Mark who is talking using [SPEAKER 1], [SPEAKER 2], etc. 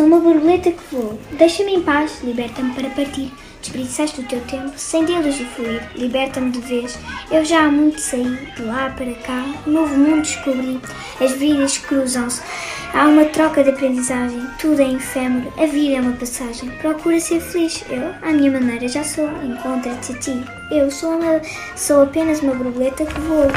[SPEAKER 1] Sou uma borboleta que voa. Deixa-me em paz, liberta-me para partir. Desperdiçaste o teu tempo sem deles fluir. Liberta-me de vez. Eu já há muito saí, de lá para cá, um novo mundo descobri. As vidas cruzam-se. Há uma troca de aprendizagem, tudo é efêmero, a vida é uma passagem. Procura ser feliz, eu, à minha maneira, já sou. Encontra-te a ti. Eu sou, uma, sou apenas uma borboleta que voa.